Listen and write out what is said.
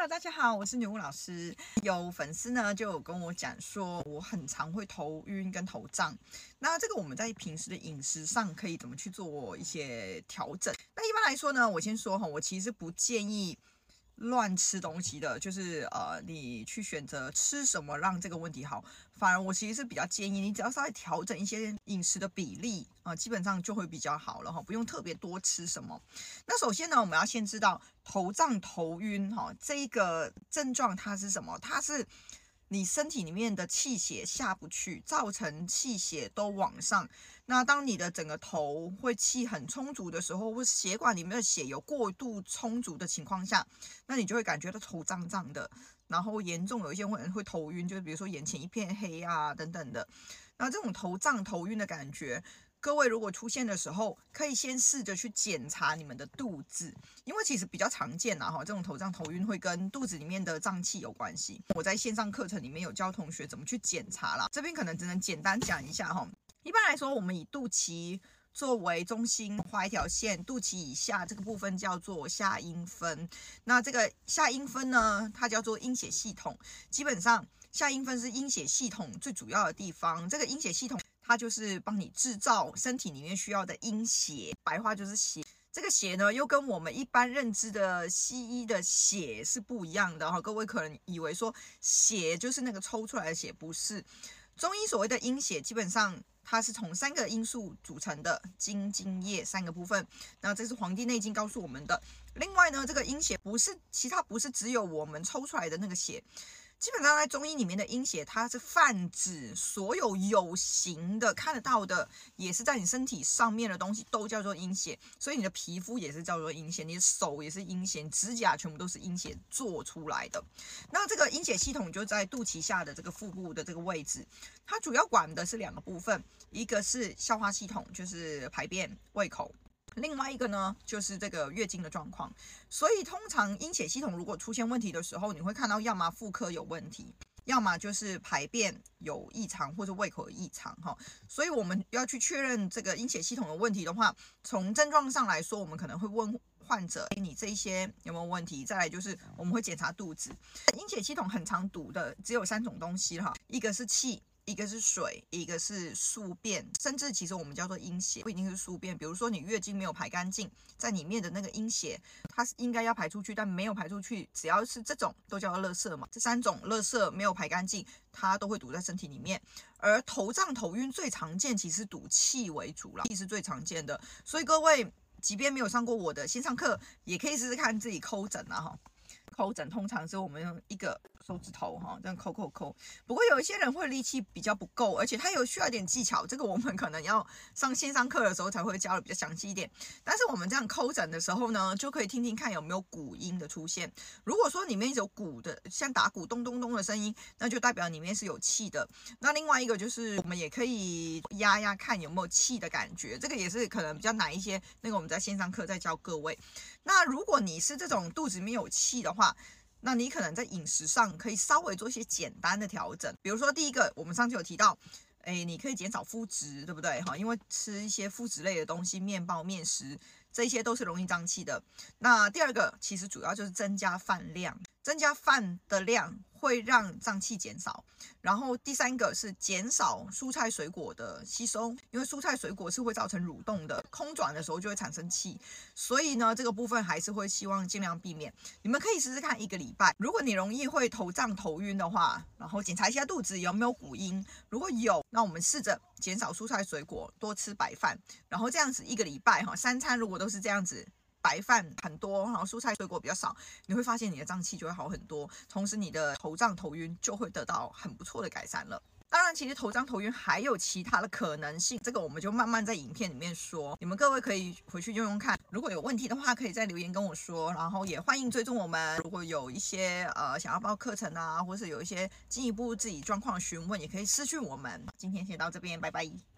Hello，大家好，我是女巫老师。有粉丝呢就有跟我讲说，我很常会头晕跟头胀。那这个我们在平时的饮食上可以怎么去做一些调整？那一般来说呢，我先说哈，我其实不建议。乱吃东西的，就是呃，你去选择吃什么让这个问题好。反而我其实是比较建议你，只要稍微调整一些饮食的比例啊、呃，基本上就会比较好了哈，不用特别多吃什么。那首先呢，我们要先知道头胀头晕哈，这一个症状它是什么？它是。你身体里面的气血下不去，造成气血都往上。那当你的整个头会气很充足的时候，或血管里面的血有过度充足的情况下，那你就会感觉到头胀胀的，然后严重有一些会会头晕，就是比如说眼前一片黑啊等等的。那这种头胀头晕的感觉。各位如果出现的时候，可以先试着去检查你们的肚子，因为其实比较常见呐哈，这种头胀头晕会跟肚子里面的胀气有关系。我在线上课程里面有教同学怎么去检查啦，这边可能只能简单讲一下哈。一般来说，我们以肚脐作为中心画一条线，肚脐以下这个部分叫做下阴分。那这个下阴分呢，它叫做阴血系统。基本上，下阴分是阴血系统最主要的地方。这个阴血系统。它就是帮你制造身体里面需要的阴血，白话就是血。这个血呢，又跟我们一般认知的西医的血是不一样的哈。各位可能以为说血就是那个抽出来的血，不是。中医所谓的阴血，基本上它是从三个因素组成的：精、津、液三个部分。那这是《黄帝内经》告诉我们的。另外呢，这个阴血不是其他，不是只有我们抽出来的那个血。基本上在中医里面的阴血，它是泛指所有有形的、看得到的，也是在你身体上面的东西都叫做阴血。所以你的皮肤也是叫做阴血，你的手也是阴血，指甲全部都是阴血做出来的。那这个阴血系统就在肚脐下的这个腹部的这个位置，它主要管的是两个部分，一个是消化系统，就是排便、胃口。另外一个呢，就是这个月经的状况。所以通常阴血系统如果出现问题的时候，你会看到要么妇科有问题，要么就是排便有异常或者胃口有异常哈。所以我们要去确认这个阴血系统的问题的话，从症状上来说，我们可能会问患者：诶，你这一些有没有问题？再来就是我们会检查肚子。阴血系统很常堵的只有三种东西哈，一个是气。一个是水，一个是宿便，甚至其实我们叫做阴血，不一定是宿便。比如说你月经没有排干净，在里面的那个阴血，它是应该要排出去，但没有排出去，只要是这种都叫做垃圾嘛。这三种垃圾没有排干净，它都会堵在身体里面。而头胀头晕最常见，其实堵气为主了，气是最常见的。所以各位，即便没有上过我的线上课，也可以试试看自己抠诊啊哈。抠诊通常是我们用一个手指头哈，这样抠抠抠。不过有一些人会力气比较不够，而且他有需要一点技巧，这个我们可能要上线上课的时候才会教的比较详细一点。但是我们这样抠诊的时候呢，就可以听听看有没有鼓音的出现。如果说里面有鼓的，像打鼓咚咚咚的声音，那就代表里面是有气的。那另外一个就是我们也可以压压看有没有气的感觉，这个也是可能比较难一些。那个我们在线上课再教各位。那如果你是这种肚子里面有气的话，那你可能在饮食上可以稍微做一些简单的调整，比如说第一个，我们上次有提到，诶，你可以减少麸质，对不对？哈，因为吃一些麸质类的东西，面包、面食，这些都是容易胀气的。那第二个，其实主要就是增加饭量，增加饭的量。会让胀气减少，然后第三个是减少蔬菜水果的吸收，因为蔬菜水果是会造成蠕动的，空转的时候就会产生气，所以呢，这个部分还是会希望尽量避免。你们可以试试看一个礼拜，如果你容易会头胀头晕的话，然后检查一下肚子有没有鼓音，如果有，那我们试着减少蔬菜水果，多吃白饭，然后这样子一个礼拜哈，三餐如果都是这样子。白饭很多，然后蔬菜水果比较少，你会发现你的胀气就会好很多，同时你的头胀头晕就会得到很不错的改善了。当然，其实头胀头晕还有其他的可能性，这个我们就慢慢在影片里面说，你们各位可以回去用用看。如果有问题的话，可以在留言跟我说，然后也欢迎追踪我们。如果有一些呃想要报课程啊，或是有一些进一步自己状况询问，也可以私讯我们。今天先到这边，拜拜。